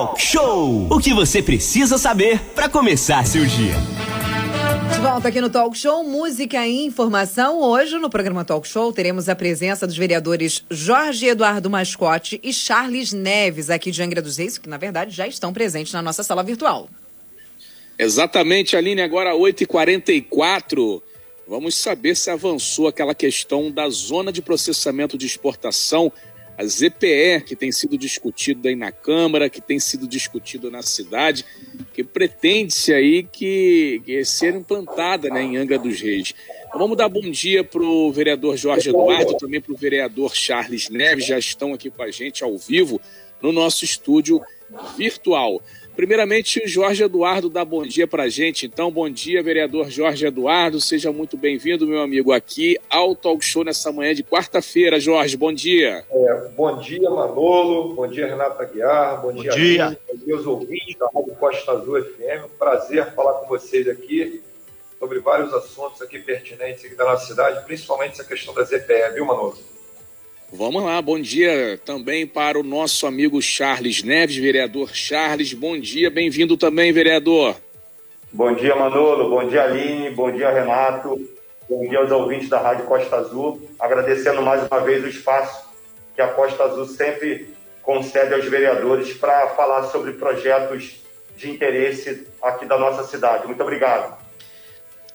Talk Show. O que você precisa saber para começar seu dia. De volta aqui no Talk Show, música e informação. Hoje, no programa Talk Show, teremos a presença dos vereadores Jorge Eduardo Mascote e Charles Neves, aqui de Angra dos Reis, que na verdade já estão presentes na nossa sala virtual. Exatamente, Aline, agora 8h44. Vamos saber se avançou aquela questão da zona de processamento de exportação, a ZPE, que tem sido discutido aí na Câmara, que tem sido discutido na cidade, que pretende-se aí que, que ser implantada né, em Angra dos Reis. Então, vamos dar bom dia para o vereador Jorge Eduardo, também para o vereador Charles Neves, já estão aqui com a gente ao vivo no nosso estúdio virtual. Primeiramente, o Jorge Eduardo dá bom dia para a gente. Então, bom dia, vereador Jorge Eduardo. Seja muito bem-vindo, meu amigo, aqui ao Talk Show nessa manhã de quarta-feira. Jorge, bom dia. É, bom dia, Manolo. Bom dia, Renata Guiar. Bom, bom dia, dia. Bom dia aos ouvintes da Rádio Costa Azul FM. Um prazer falar com vocês aqui sobre vários assuntos aqui pertinentes aqui da nossa cidade, principalmente essa questão da ZPE, viu, Manolo? Vamos lá, bom dia também para o nosso amigo Charles Neves, vereador Charles. Bom dia, bem-vindo também, vereador. Bom dia, Manolo. Bom dia, Aline. Bom dia, Renato. Bom dia aos ouvintes da Rádio Costa Azul. Agradecendo mais uma vez o espaço que a Costa Azul sempre concede aos vereadores para falar sobre projetos de interesse aqui da nossa cidade. Muito obrigado.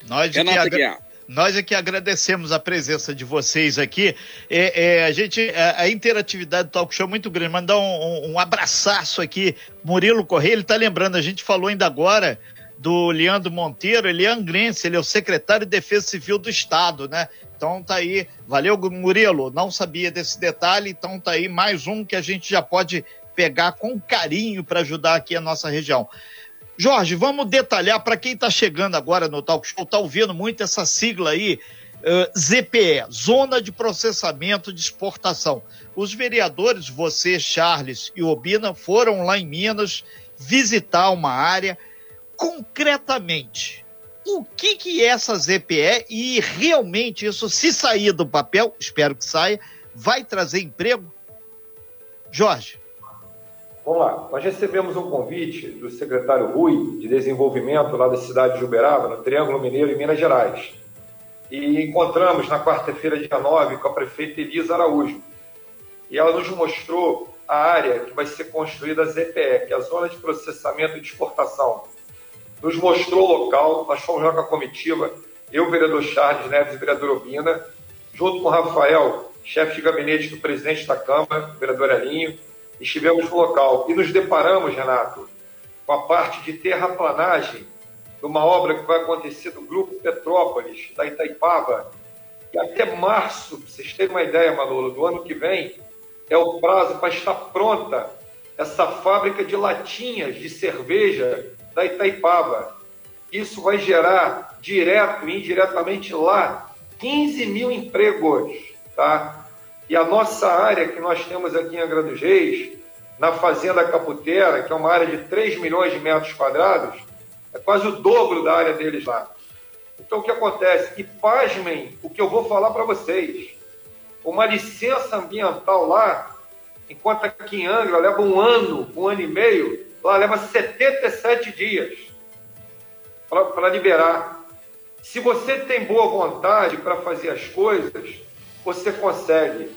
Nós de Renato que nós é que agradecemos a presença de vocês aqui. É, é, a gente, a, a, interatividade do Talk Show é muito grande. Mandar um, um, um abraço aqui. Murilo Correia, ele está lembrando, a gente falou ainda agora do Leandro Monteiro, ele é angrense, ele é o secretário de Defesa Civil do Estado, né? Então tá aí, valeu Murilo, não sabia desse detalhe, então tá aí mais um que a gente já pode pegar com carinho para ajudar aqui a nossa região. Jorge, vamos detalhar para quem está chegando agora no Talk Show, está ouvindo muito essa sigla aí, uh, ZPE, Zona de Processamento de Exportação. Os vereadores, você, Charles e Obina, foram lá em Minas visitar uma área. Concretamente, o que, que é essa ZPE e realmente isso, se sair do papel, espero que saia, vai trazer emprego? Jorge. Vamos lá, nós recebemos um convite do secretário Rui, de Desenvolvimento, lá da cidade de Uberaba, no Triângulo Mineiro, em Minas Gerais. E encontramos na quarta-feira, dia 9, com a prefeita Elisa Araújo. E ela nos mostrou a área que vai ser construída a ZPE, que é a Zona de Processamento de Exportação. Nos mostrou o local, nós fomos lá com a comitiva, eu, vereador Charles Neves e vereador Obina, junto com o Rafael, chefe de gabinete do presidente da Câmara, vereador Elinho, estivemos no local e nos deparamos, Renato, com a parte de terraplanagem de uma obra que vai acontecer do Grupo Petrópolis, da Itaipava, e até março, para vocês terem uma ideia, Manolo, do ano que vem, é o prazo para estar pronta essa fábrica de latinhas de cerveja da Itaipava. Isso vai gerar, direto e indiretamente lá, 15 mil empregos, tá? E a nossa área que nós temos aqui em Angra dos Reis, na Fazenda Caputera, que é uma área de 3 milhões de metros quadrados, é quase o dobro da área deles lá. Então, o que acontece? E pasmem o que eu vou falar para vocês. Uma licença ambiental lá, enquanto aqui em Angra leva um ano, um ano e meio, lá leva 77 dias para liberar. Se você tem boa vontade para fazer as coisas, você consegue.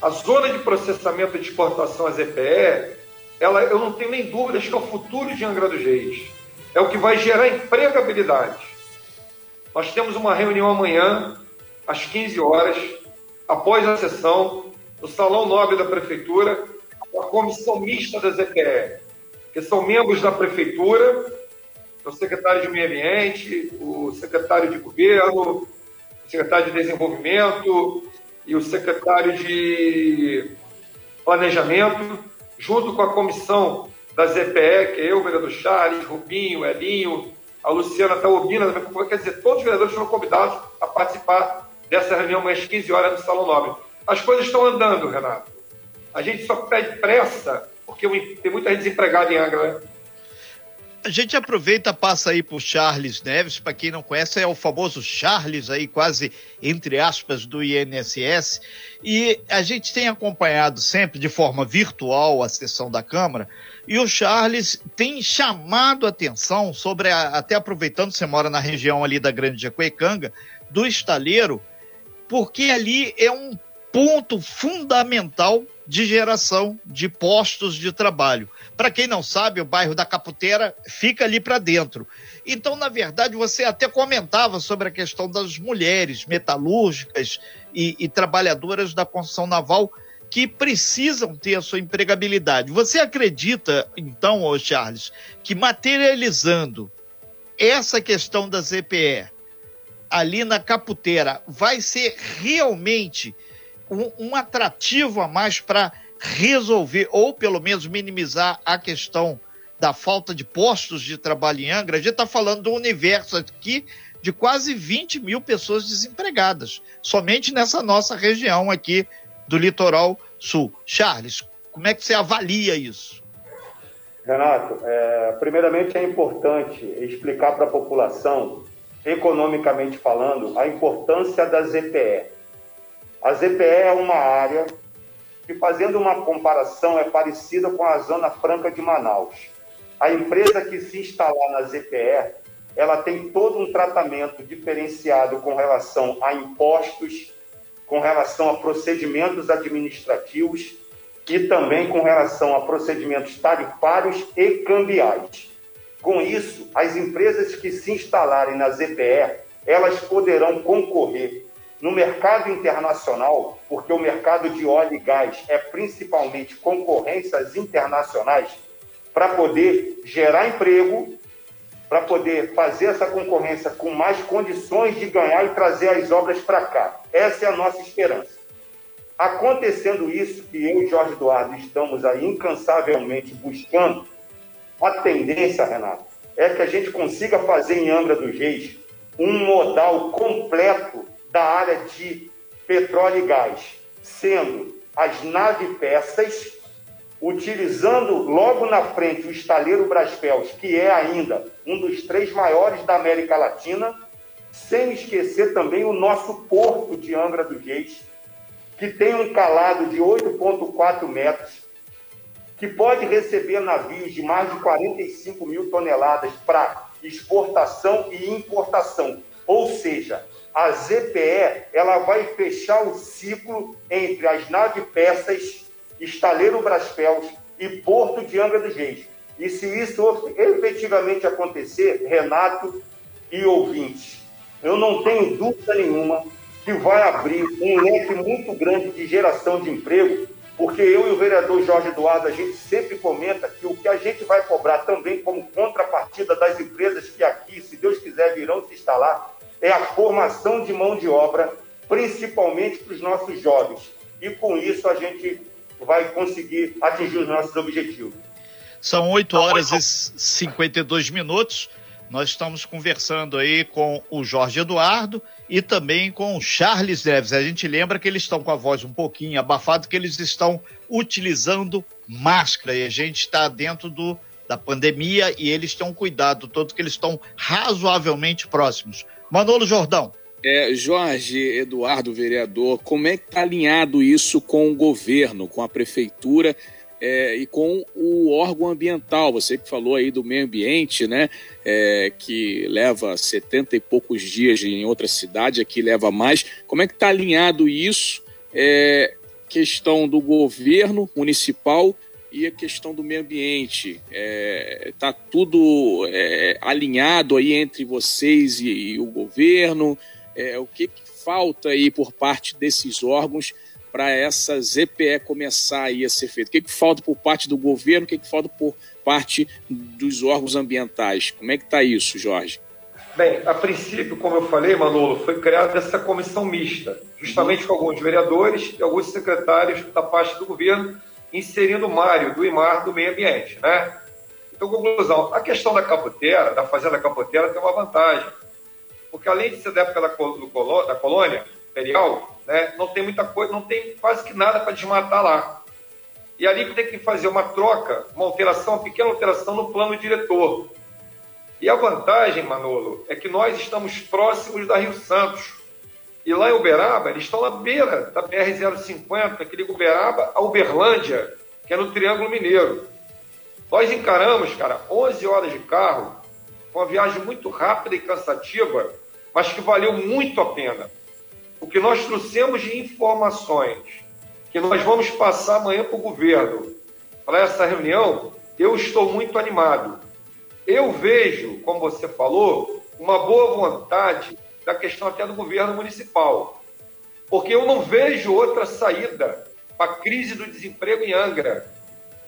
A zona de processamento de exportação, a ZPE, ela, eu não tenho nem dúvidas que é o futuro de Angra dos Reis. É o que vai gerar empregabilidade. Nós temos uma reunião amanhã, às 15 horas, após a sessão, no Salão Nobre da Prefeitura, com a comissão mista da ZPE, que são membros da Prefeitura, o secretário de Meio Ambiente, o secretário de Governo, o secretário de Desenvolvimento, e o secretário de Planejamento, junto com a comissão da ZPE, que é eu, o vereador Charles, Rubinho, Elinho, a Luciana Taubina, quer dizer, todos os vereadores foram convidados a participar dessa reunião às 15 horas no Salão Nobre. As coisas estão andando, Renato. A gente só pede pressa, porque tem muita gente desempregada em Angra, né? A gente aproveita, passa aí por Charles Neves, para quem não conhece, é o famoso Charles aí, quase entre aspas, do INSS. E a gente tem acompanhado sempre de forma virtual a sessão da Câmara, e o Charles tem chamado atenção sobre, a, até aproveitando, você mora na região ali da Grande Jacuecanga, do estaleiro, porque ali é um ponto fundamental de geração de postos de trabalho. Para quem não sabe, o bairro da Caputeira fica ali para dentro. Então, na verdade, você até comentava sobre a questão das mulheres metalúrgicas e, e trabalhadoras da construção naval que precisam ter a sua empregabilidade. Você acredita, então, ô Charles, que materializando essa questão da ZPE ali na Caputeira vai ser realmente um, um atrativo a mais para resolver, ou pelo menos minimizar a questão da falta de postos de trabalho em Angra. A gente está falando do universo aqui de quase 20 mil pessoas desempregadas, somente nessa nossa região aqui do litoral sul. Charles, como é que você avalia isso? Renato, é, primeiramente é importante explicar para a população, economicamente falando, a importância da ZPE. A ZPE é uma área que, fazendo uma comparação, é parecida com a Zona Franca de Manaus. A empresa que se instalar na ZPE, ela tem todo um tratamento diferenciado com relação a impostos, com relação a procedimentos administrativos e também com relação a procedimentos tarifários e cambiais. Com isso, as empresas que se instalarem na ZPE, elas poderão concorrer no mercado internacional, porque o mercado de óleo e gás é principalmente concorrências internacionais, para poder gerar emprego, para poder fazer essa concorrência com mais condições de ganhar e trazer as obras para cá. Essa é a nossa esperança. Acontecendo isso, que eu e Jorge Eduardo estamos aí incansavelmente buscando, a tendência, Renato, é que a gente consiga fazer em Angra dos Reis um modal completo da área de petróleo e gás, sendo as nave-peças, utilizando logo na frente o estaleiro Braspels, que é ainda um dos três maiores da América Latina, sem esquecer também o nosso porto de Angra dos Reis, que tem um calado de 8,4 metros, que pode receber navios de mais de 45 mil toneladas para exportação e importação. Ou seja, a ZPE ela vai fechar o ciclo entre as nave peças, estaleiro Braspels e Porto de Angra dos Reis. E se isso efetivamente acontecer, Renato e ouvintes, eu não tenho dúvida nenhuma que vai abrir um leque muito grande de geração de emprego, porque eu e o vereador Jorge Eduardo, a gente sempre comenta que o que a gente vai cobrar também como contrapartida das empresas que aqui, se Deus quiser, virão se instalar, é a formação de mão de obra, principalmente para os nossos jovens. E com isso a gente vai conseguir atingir os nossos objetivos. São 8 horas e 52 minutos. Nós estamos conversando aí com o Jorge Eduardo e também com o Charles Neves. A gente lembra que eles estão com a voz um pouquinho abafada, que eles estão utilizando máscara e a gente está dentro do, da pandemia e eles têm um cuidado todo que eles estão razoavelmente próximos. Manolo Jordão. É, Jorge Eduardo, vereador, como é que está alinhado isso com o governo, com a prefeitura é, e com o órgão ambiental? Você que falou aí do meio ambiente, né? É, que leva 70 e poucos dias em outra cidade, aqui leva mais. Como é que está alinhado isso? É, questão do governo municipal e a questão do meio ambiente. Está é, tá tudo é, alinhado aí entre vocês e, e o governo? É, o que, que, falta aí por parte desses órgãos para essa ZPE começar aí a ser feita? O que, que falta por parte do governo? O que, que falta por parte dos órgãos ambientais? Como é que está isso, Jorge? Bem, a princípio, como eu falei, Manolo, foi criada essa comissão mista, justamente com alguns vereadores e alguns secretários da parte do governo, inserindo o Mário do IMAR do meio ambiente, né? Então, conclusão, a questão da capoteira, da fazenda capoteira, tem uma vantagem, porque além de ser da época da, da colônia imperial, né, não tem muita coisa, não tem quase que nada para desmatar lá. E ali tem que fazer uma troca, uma alteração, uma pequena alteração no plano diretor. E a vantagem, Manolo, é que nós estamos próximos da Rio Santos. E lá em Uberaba, eles estão na beira da BR-050, que liga Uberaba a Uberlândia, que é no Triângulo Mineiro. Nós encaramos, cara, 11 horas de carro, uma viagem muito rápida e cansativa, mas que valeu muito a pena. O que nós trouxemos de informações que nós vamos passar amanhã para o governo para essa reunião, eu estou muito animado. Eu vejo, como você falou, uma boa vontade da questão até do governo municipal. Porque eu não vejo outra saída para a crise do desemprego em Angra.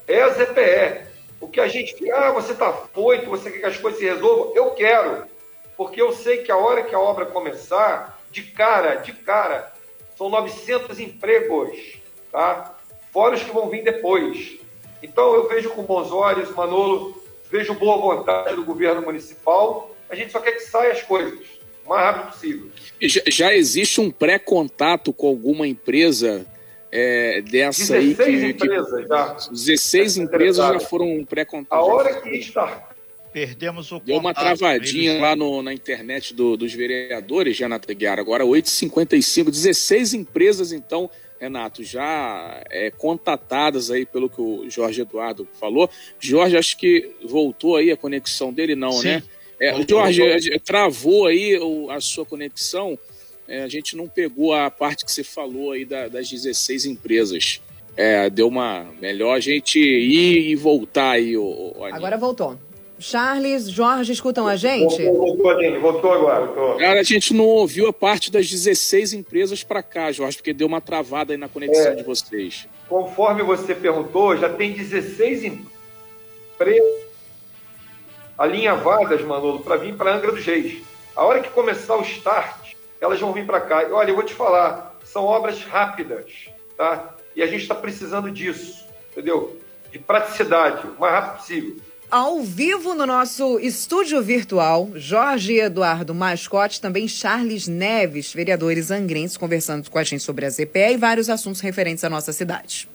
É a ZPE. O que a gente ah, você está foito, você quer que as coisas se resolvam? Eu quero. Porque eu sei que a hora que a obra começar, de cara, de cara, são 900 empregos, tá? Fora os que vão vir depois. Então eu vejo com bons olhos, Manolo, vejo boa vontade do governo municipal. A gente só quer que saia as coisas o mais rápido possível. Já, já existe um pré-contato com alguma empresa é, dessa 16 aí? Que, empresas já. 16 empresas já foram pré-contato. A hora que está Perdemos o Deu uma travadinha lá no, na internet do, dos vereadores, Renato Guiara. Agora, 8h55, 16 empresas, então, Renato, já é, contatadas aí pelo que o Jorge Eduardo falou. Jorge, acho que voltou aí a conexão dele, não, Sim. né? É, voltou, Jorge, voltou. travou aí a sua conexão. É, a gente não pegou a parte que você falou aí da, das 16 empresas. É, deu uma. Melhor a gente ir e voltar aí. O, o Agora voltou. Charles, Jorge, escutam a gente? Voltou, Aline, voltou agora. Voltou. Cara, a gente não ouviu a parte das 16 empresas para cá, Jorge, porque deu uma travada aí na conexão é, de vocês. Conforme você perguntou, já tem 16 empresas alinhavadas, Manolo, para vir para Angra dos Reis. A hora que começar o start, elas vão vir para cá. E olha, eu vou te falar, são obras rápidas, tá? E a gente está precisando disso, entendeu? De praticidade, o mais rápido possível ao vivo no nosso estúdio virtual, Jorge Eduardo Mascote, também Charles Neves, vereadores angrenses, conversando com a gente sobre a ZPE e vários assuntos referentes à nossa cidade.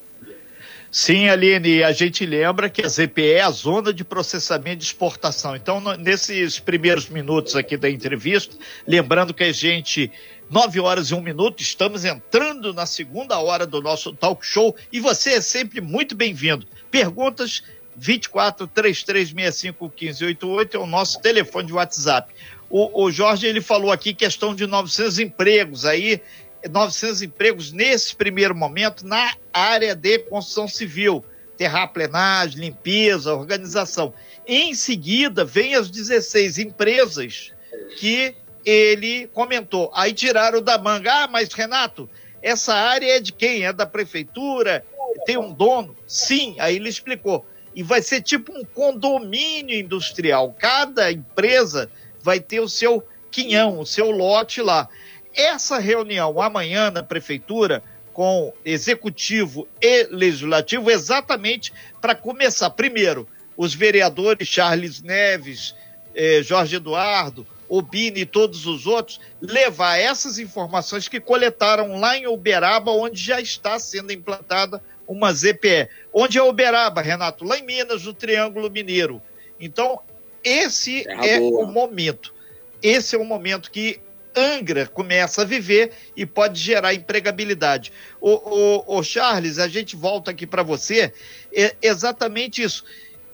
Sim, Aline, a gente lembra que a ZPE é a zona de processamento de exportação. Então, nesses primeiros minutos aqui da entrevista, lembrando que a gente 9 horas e um minuto, estamos entrando na segunda hora do nosso talk show e você é sempre muito bem-vindo. Perguntas 24 3365 1588 é o nosso telefone de WhatsApp. O, o Jorge ele falou aqui questão de 900 empregos aí, 900 empregos nesse primeiro momento na área de construção civil, terraplenagem, limpeza, organização. Em seguida, vem as 16 empresas que ele comentou. Aí tiraram da manga. Ah, mas Renato, essa área é de quem? É da prefeitura? Tem um dono? Sim, aí ele explicou e vai ser tipo um condomínio industrial. Cada empresa vai ter o seu quinhão, o seu lote lá. Essa reunião amanhã na prefeitura com executivo e legislativo exatamente para começar. Primeiro, os vereadores Charles Neves, eh, Jorge Eduardo, Obini e todos os outros levar essas informações que coletaram lá em Uberaba, onde já está sendo implantada uma ZPE. Onde é Uberaba, Renato? Lá em Minas, no Triângulo Mineiro. Então, esse é, é o momento. Esse é o momento que Angra começa a viver e pode gerar empregabilidade. O, Charles, a gente volta aqui para você, é exatamente isso.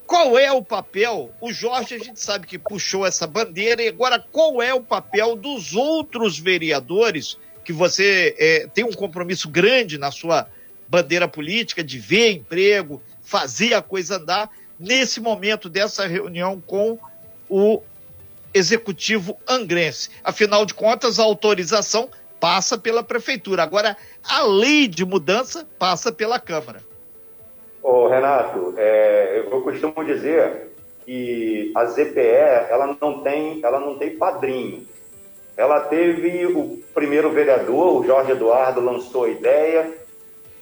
Qual é o papel? O Jorge, a gente sabe que puxou essa bandeira, e agora qual é o papel dos outros vereadores que você é, tem um compromisso grande na sua bandeira política, de ver emprego, fazer a coisa andar, nesse momento dessa reunião com o executivo angrense. Afinal de contas, a autorização passa pela prefeitura. Agora, a lei de mudança passa pela Câmara. Ô, Renato, é, eu costumo dizer que a ZPE ela não tem, ela não tem padrinho. Ela teve o primeiro vereador, o Jorge Eduardo, lançou a ideia,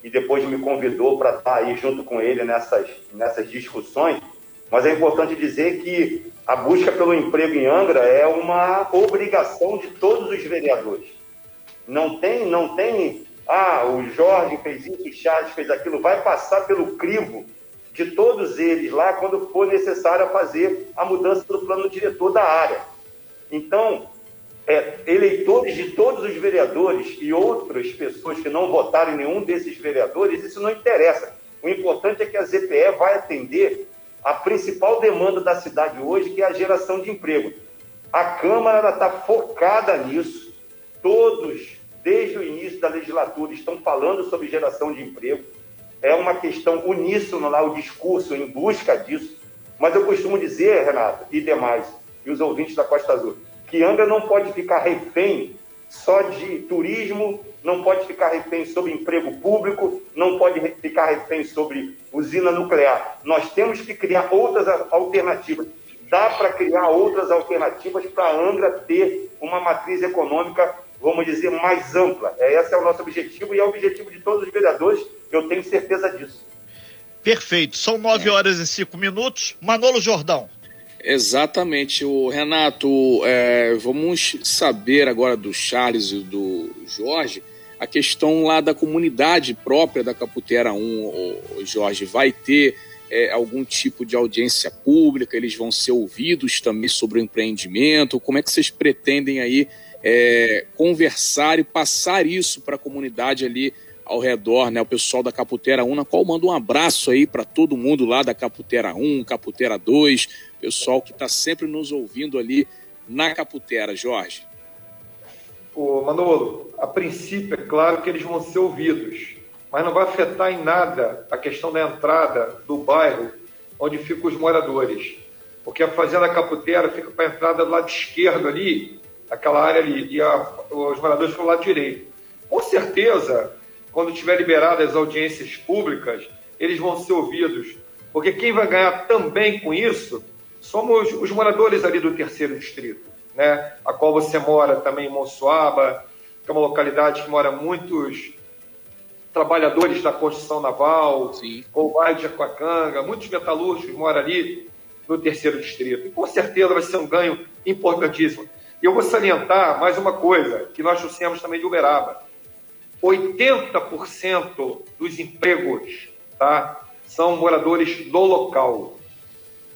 e depois me convidou para estar aí junto com ele nessas, nessas discussões. Mas é importante dizer que a busca pelo emprego em Angra é uma obrigação de todos os vereadores. Não tem, não tem, ah, o Jorge fez isso, o Charles fez aquilo, vai passar pelo crivo de todos eles lá quando for necessário fazer a mudança do plano diretor da área. Então, é, eleitores de todos os vereadores e outras pessoas que não votaram em nenhum desses vereadores, isso não interessa. O importante é que a ZPE vai atender a principal demanda da cidade hoje, que é a geração de emprego. A Câmara está focada nisso. Todos, desde o início da legislatura, estão falando sobre geração de emprego. É uma questão uníssona lá, o discurso em busca disso. Mas eu costumo dizer, Renato, e demais, e os ouvintes da Costa Azul, que Angra não pode ficar refém só de turismo, não pode ficar refém sobre emprego público, não pode ficar refém sobre usina nuclear. Nós temos que criar outras alternativas. Dá para criar outras alternativas para a Angra ter uma matriz econômica, vamos dizer, mais ampla. É, esse é o nosso objetivo e é o objetivo de todos os vereadores, eu tenho certeza disso. Perfeito. São nove horas e cinco minutos. Manolo Jordão. Exatamente, o Renato. É, vamos saber agora do Charles e do Jorge a questão lá da comunidade própria da Caputera 1, o Jorge, vai ter é, algum tipo de audiência pública? Eles vão ser ouvidos também sobre o empreendimento? Como é que vocês pretendem aí é, conversar e passar isso para a comunidade ali ao redor, né? O pessoal da Caputera 1, na qual manda um abraço aí para todo mundo lá da Caputera 1, Caputera 2, pessoal que está sempre nos ouvindo ali na Caputera, Jorge. Ô, Manolo, a princípio é claro que eles vão ser ouvidos, mas não vai afetar em nada a questão da entrada do bairro onde ficam os moradores. Porque a Fazenda Caputera fica para a entrada do lado esquerdo ali, aquela área ali, e a, os moradores ficam do lado direito. Com certeza, quando tiver liberadas as audiências públicas, eles vão ser ouvidos. Porque quem vai ganhar também com isso somos os moradores ali do terceiro distrito, né? A qual você mora também em Monsuaba, que é uma localidade que mora muitos trabalhadores da construção naval, Sim. com o bairro de Aquacanga, muitos metalúrgicos moram ali no terceiro distrito. E com certeza vai ser um ganho importantíssimo. E eu vou salientar mais uma coisa que nós trouxemos também de Uberaba. 80% dos empregos tá, são moradores do local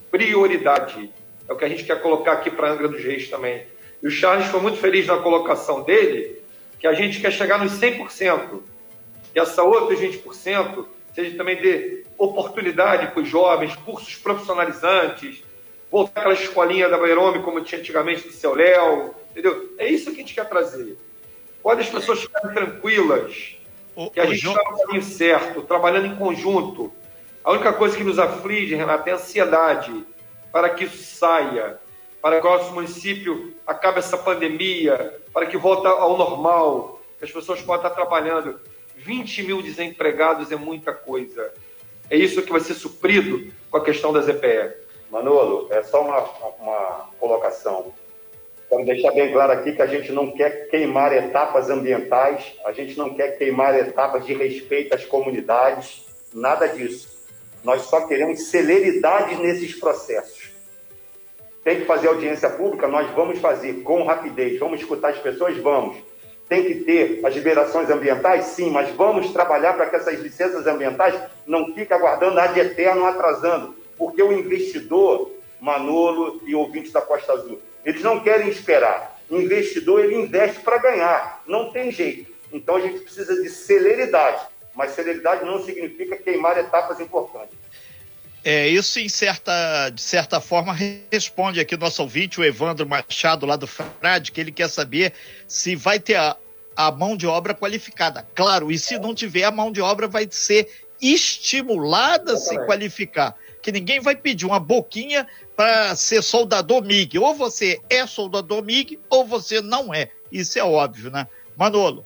prioridade. É o que a gente quer colocar aqui para Angra dos Reis também. E o Charles foi muito feliz na colocação dele, que a gente quer chegar nos 100%. E essa outra 20% seja também de oportunidade para os jovens, cursos profissionalizantes, voltar aquela escolinha da Bairome como tinha antigamente do seu Léo, entendeu? É isso que a gente quer trazer. Pode as pessoas ficarem tranquilas, que a gente está no caminho certo, trabalhando em conjunto, a única coisa que nos aflige, Renato, é a ansiedade para que isso saia, para que o nosso município acabe essa pandemia, para que volte ao normal, que as pessoas possam estar trabalhando. 20 mil desempregados é muita coisa. É isso que vai ser suprido com a questão da ZPE. Manolo, é só uma, uma colocação. Quero deixar bem claro aqui que a gente não quer queimar etapas ambientais, a gente não quer queimar etapas de respeito às comunidades, nada disso. Nós só queremos celeridade nesses processos. Tem que fazer audiência pública? Nós vamos fazer com rapidez. Vamos escutar as pessoas? Vamos. Tem que ter as liberações ambientais? Sim, mas vamos trabalhar para que essas licenças ambientais não fiquem aguardando ad eterno, atrasando. Porque o investidor, Manolo e ouvintes da Costa Azul, eles não querem esperar. O investidor, ele investe para ganhar. Não tem jeito. Então, a gente precisa de celeridade mas celeridade não significa queimar etapas importantes. É, isso em certa, de certa forma responde aqui o nosso ouvinte, o Evandro Machado, lá do FRAD, que ele quer saber se vai ter a, a mão de obra qualificada. Claro, e se não tiver, a mão de obra vai ser estimulada a se qualificar. Que ninguém vai pedir uma boquinha para ser soldador MIG. Ou você é soldador MIG, ou você não é. Isso é óbvio, né? Manolo.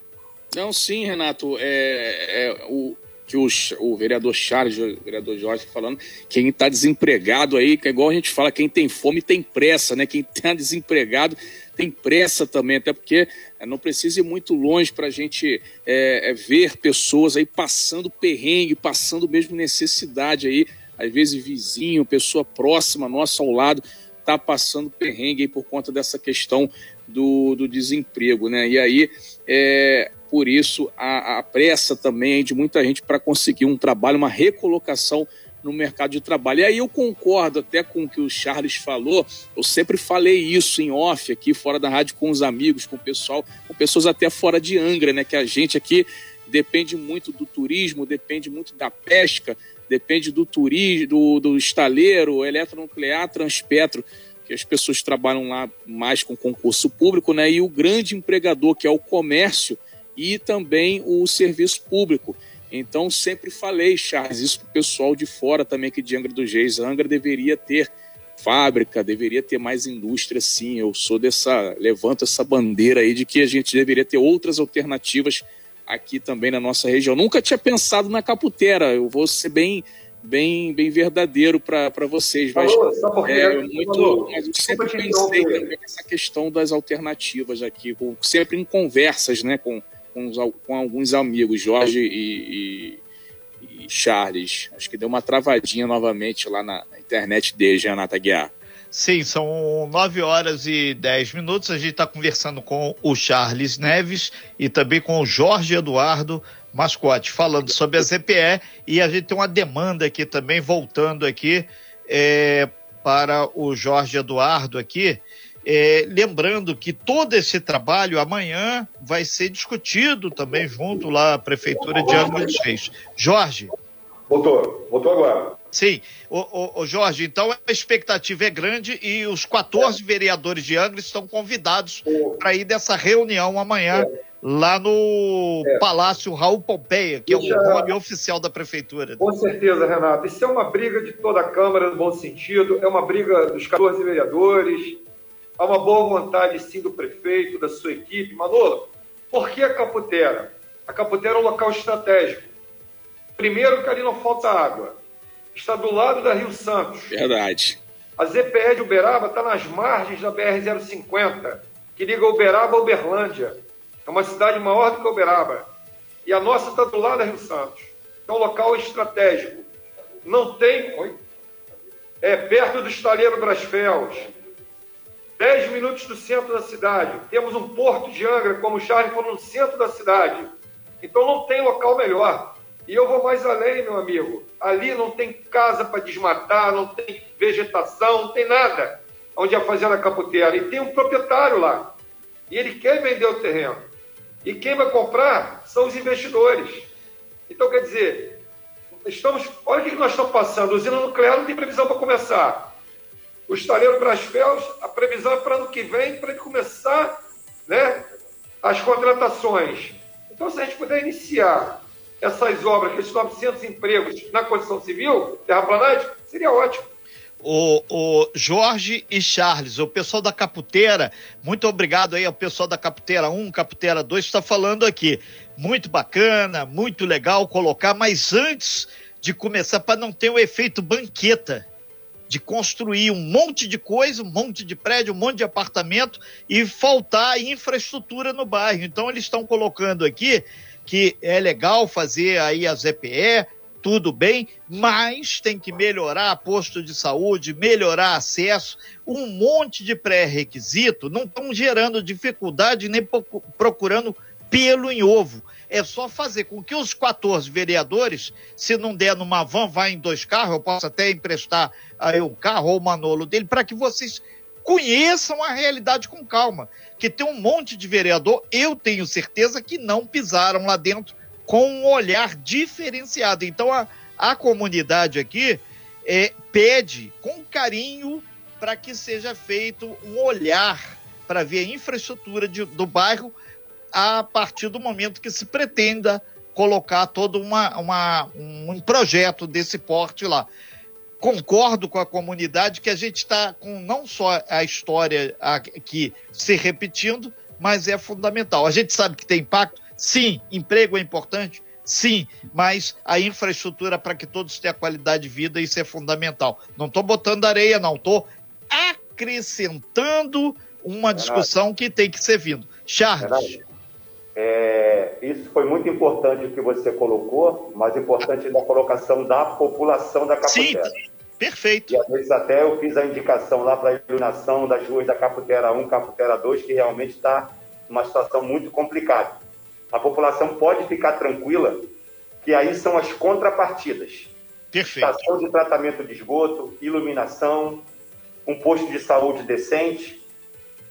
Não, sim, Renato. É, é o que o, o, vereador Charles, o vereador Jorge tá falando, quem está desempregado aí, que é igual a gente fala, quem tem fome tem pressa, né? Quem está desempregado tem pressa também, até porque é, não precisa ir muito longe para a gente é, é, ver pessoas aí passando perrengue, passando mesmo necessidade aí, às vezes vizinho, pessoa próxima nossa ao lado, está passando perrengue por conta dessa questão do, do desemprego, né? E aí, é, por isso, a, a pressa também de muita gente para conseguir um trabalho, uma recolocação no mercado de trabalho. E aí eu concordo até com o que o Charles falou, eu sempre falei isso em off aqui, fora da rádio, com os amigos, com o pessoal, com pessoas até fora de Angra, né? Que a gente aqui depende muito do turismo, depende muito da pesca, depende do turismo, do, do estaleiro, eletronuclear, transpetro, que as pessoas trabalham lá mais com concurso público, né? E o grande empregador, que é o comércio e também o serviço público. Então, sempre falei, Charles, isso para o pessoal de fora também aqui de Angra dos Reis. Angra deveria ter fábrica, deveria ter mais indústria, sim. Eu sou dessa, levanto essa bandeira aí de que a gente deveria ter outras alternativas aqui também na nossa região. Nunca tinha pensado na Caputera, eu vou ser bem bem, bem verdadeiro para vocês. Mas, Falou, é, muito, mas eu sempre pensei também nessa questão das alternativas aqui, sempre em conversas né, com, com, com alguns amigos, Jorge e, e, e, Charles. Acho que deu uma travadinha novamente lá na, na internet deles, Renata Guiar. Sim, são 9 horas e 10 minutos. A gente está conversando com o Charles Neves e também com o Jorge Eduardo Mascote, falando sobre a ZPE. E a gente tem uma demanda aqui também, voltando aqui é, para o Jorge Eduardo aqui. É, lembrando que todo esse trabalho amanhã vai ser discutido também junto lá à Prefeitura de Angra dos Reis. Jorge. Voltou, voltou agora. Sim, o, o, o, Jorge, então a expectativa é grande e os 14 é. vereadores de Angra estão convidados para ir dessa reunião amanhã é. lá no é. Palácio Raul Pompeia, que é o nome oficial da Prefeitura. Com certeza, Renato. Isso é uma briga de toda a Câmara, no bom sentido, é uma briga dos 14 vereadores, há uma boa vontade, sim, do prefeito, da sua equipe. Manolo, por que a Caputera? A Caputera é um local estratégico. Primeiro, que ali não falta água. Está do lado da Rio Santos. Verdade. A ZPE de Uberaba está nas margens da BR-050, que liga Uberaba a Uberlândia. É uma cidade maior do que Uberaba. E a nossa está do lado da Rio Santos. É um local estratégico. Não tem. Oi? É perto do estaleiro Brasfels 10 minutos do centro da cidade. Temos um porto de Angra, como o Charles falou, no centro da cidade. Então não tem local melhor. E eu vou mais além, meu amigo. Ali não tem casa para desmatar, não tem vegetação, não tem nada onde a fazenda caputeira. E tem um proprietário lá. E ele quer vender o terreno. E quem vai comprar são os investidores. Então, quer dizer, estamos. Olha o que nós estamos passando. Usina nuclear não tem previsão para começar. O estaleiro Brasfels, a previsão é para ano que vem, para ele começar né, as contratações. Então, se a gente puder iniciar essas obras, esses 900 empregos na construção civil, terraplanagem, seria ótimo. O, o, Jorge e Charles, o pessoal da Caputeira, muito obrigado aí ao pessoal da Caputeira 1, Caputeira 2, está falando aqui. Muito bacana, muito legal colocar, mas antes de começar, para não ter o efeito banqueta, de construir um monte de coisa, um monte de prédio, um monte de apartamento e faltar infraestrutura no bairro. Então eles estão colocando aqui que é legal fazer aí a ZPE, tudo bem, mas tem que melhorar posto de saúde, melhorar acesso, um monte de pré-requisito, não estão gerando dificuldade nem procurando pelo em ovo é só fazer com que os 14 vereadores, se não der numa van, vá em dois carros, eu posso até emprestar aí o carro ou o manolo dele, para que vocês conheçam a realidade com calma. Que tem um monte de vereador, eu tenho certeza que não pisaram lá dentro com um olhar diferenciado. Então a, a comunidade aqui é, pede com carinho para que seja feito um olhar para ver a infraestrutura de, do bairro a partir do momento que se pretenda colocar todo uma, uma, um projeto desse porte lá. Concordo com a comunidade que a gente está com não só a história aqui se repetindo, mas é fundamental. A gente sabe que tem impacto, sim, emprego é importante, sim, mas a infraestrutura para que todos tenham qualidade de vida, isso é fundamental. Não estou botando areia, não, estou acrescentando uma discussão que tem que ser vindo. Charles. É, isso foi muito importante que você colocou, mas importante da colocação da população da Caputera. Sim, perfeito. E às vezes até eu fiz a indicação lá para a iluminação das ruas da Caputera 1, Caputera 2, que realmente está uma situação muito complicada. A população pode ficar tranquila que aí são as contrapartidas. Perfeito. estação de tratamento de esgoto, iluminação, um posto de saúde decente,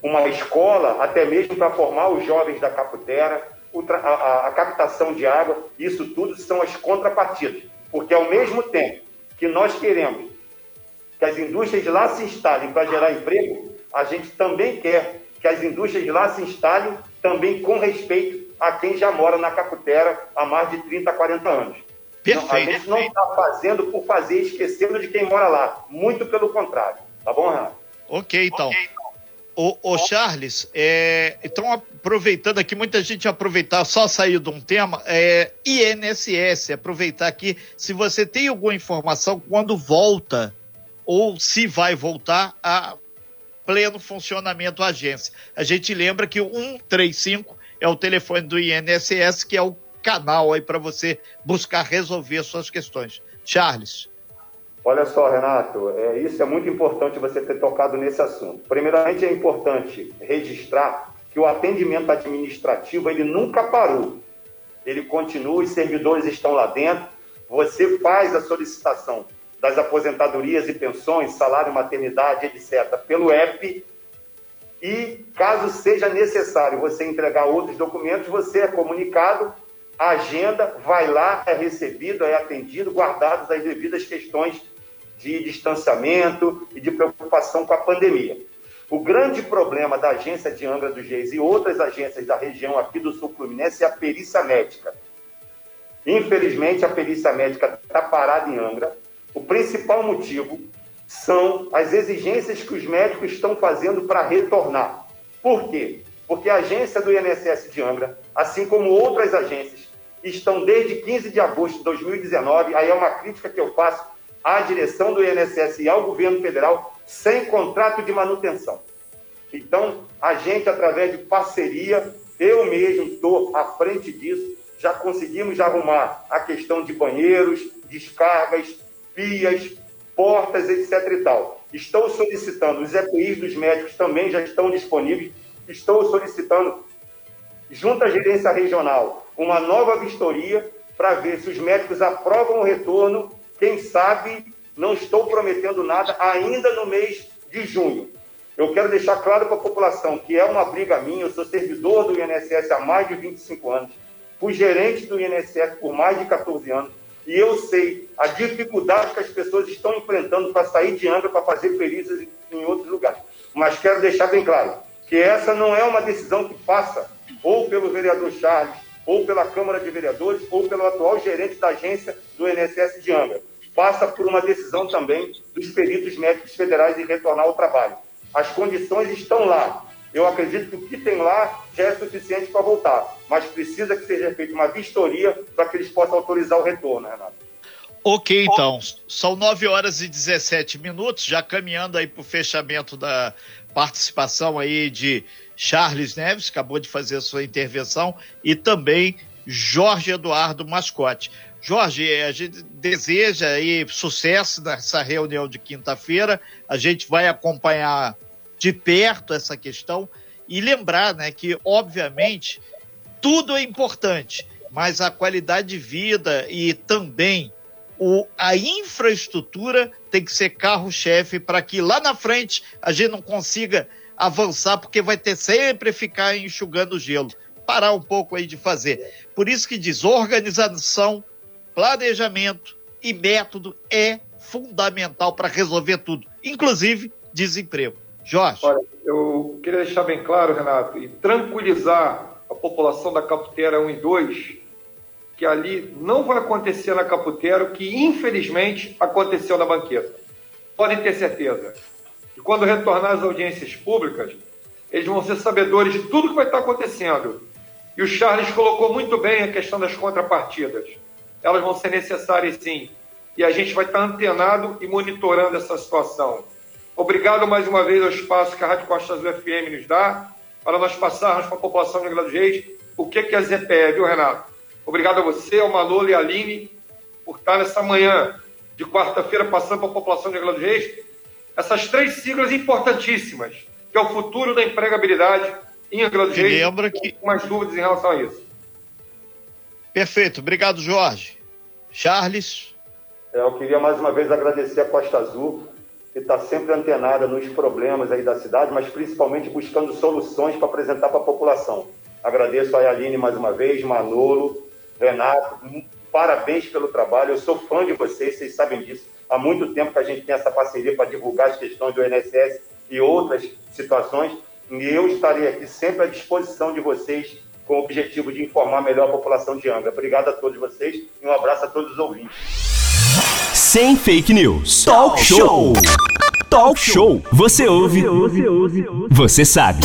uma escola, até mesmo para formar os jovens da Caputera, a, a, a captação de água, isso tudo são as contrapartidas. Porque ao mesmo tempo que nós queremos que as indústrias de lá se instalem para gerar emprego, a gente também quer que as indústrias de lá se instalem também com respeito a quem já mora na Caputera há mais de 30, 40 anos. Perfeito. a gente não está fazendo por fazer, esquecendo de quem mora lá. Muito pelo contrário. Tá bom, Renato? Ok, então. Okay, ô Charles, é, então aproveitando aqui, muita gente aproveitar, só saiu de um tema, é, INSS, aproveitar aqui, se você tem alguma informação quando volta ou se vai voltar a pleno funcionamento a agência. A gente lembra que o 135 é o telefone do INSS, que é o canal aí para você buscar resolver suas questões. Charles. Olha só, Renato, é, isso é muito importante você ter tocado nesse assunto. Primeiramente, é importante registrar que o atendimento administrativo ele nunca parou. Ele continua, os servidores estão lá dentro. Você faz a solicitação das aposentadorias e pensões, salário, maternidade, etc., pelo app. E caso seja necessário você entregar outros documentos, você é comunicado, a agenda vai lá, é recebido, é atendido, guardados as devidas questões de distanciamento e de preocupação com a pandemia. O grande problema da agência de Angra dos Reis e outras agências da região aqui do Sul Fluminense é a perícia médica. Infelizmente, a perícia médica está parada em Angra. O principal motivo são as exigências que os médicos estão fazendo para retornar. Por quê? Porque a agência do INSS de Angra, assim como outras agências, estão desde 15 de agosto de 2019, aí é uma crítica que eu faço à direção do INSS e ao governo federal sem contrato de manutenção. Então, a gente, através de parceria, eu mesmo estou à frente disso, já conseguimos arrumar a questão de banheiros, descargas, pias, portas, etc. e tal. Estou solicitando, os EPIs dos médicos também já estão disponíveis, estou solicitando, junto à gerência regional, uma nova vistoria para ver se os médicos aprovam o retorno quem sabe, não estou prometendo nada ainda no mês de junho. Eu quero deixar claro para a população que é uma briga minha, eu sou servidor do INSS há mais de 25 anos, fui gerente do INSS por mais de 14 anos, e eu sei a dificuldade que as pessoas estão enfrentando para sair de Angra para fazer perícias em outros lugares. Mas quero deixar bem claro que essa não é uma decisão que passa ou pelo vereador Charles, ou pela Câmara de Vereadores, ou pelo atual gerente da agência do INSS de Angra passa por uma decisão também dos peritos médicos federais em retornar ao trabalho. As condições estão lá. Eu acredito que o que tem lá já é suficiente para voltar, mas precisa que seja feita uma vistoria para que eles possam autorizar o retorno, Renato. Ok, então. São 9 horas e 17 minutos, já caminhando aí para o fechamento da participação aí de Charles Neves, acabou de fazer a sua intervenção, e também Jorge Eduardo Mascote. Jorge, a gente deseja aí sucesso nessa reunião de quinta-feira. A gente vai acompanhar de perto essa questão e lembrar, né, que obviamente tudo é importante, mas a qualidade de vida e também o, a infraestrutura tem que ser carro-chefe para que lá na frente a gente não consiga avançar, porque vai ter sempre ficar enxugando gelo. Parar um pouco aí de fazer. Por isso que diz organização planejamento e método é fundamental para resolver tudo, inclusive desemprego. Jorge. Olha, eu queria deixar bem claro, Renato, e tranquilizar a população da Caputera 1 e 2, que ali não vai acontecer na Caputera o que infelizmente aconteceu na banqueta. Podem ter certeza que quando retornar às audiências públicas, eles vão ser sabedores de tudo que vai estar acontecendo. E o Charles colocou muito bem a questão das contrapartidas elas vão ser necessárias sim. E a gente vai estar antenado e monitorando essa situação. Obrigado mais uma vez ao espaço que a Rádio Costa Azul FM nos dá, para nós passarmos para a população de Angra dos Reis o que, que é a ZPE, viu, Renato? Obrigado a você, ao Manolo e a Aline, por estar nessa manhã de quarta-feira passando para a população de Angra dos Reis essas três siglas importantíssimas, que é o futuro da empregabilidade em Angra dos Reis. Lembra que... mais dúvidas em relação a isso. Perfeito, obrigado, Jorge. Charles. É, eu queria mais uma vez agradecer a Costa Azul, que está sempre antenada nos problemas aí da cidade, mas principalmente buscando soluções para apresentar para a população. Agradeço a Aline mais uma vez, Manolo, Renato, parabéns pelo trabalho. Eu sou fã de vocês, vocês sabem disso. Há muito tempo que a gente tem essa parceria para divulgar as questões do INSS e outras situações. E eu estarei aqui sempre à disposição de vocês com o objetivo de informar melhor a população de Angra. Obrigado a todos vocês e um abraço a todos os ouvintes. Sem fake news. Talk show. Talk show. Você ouve. Você sabe.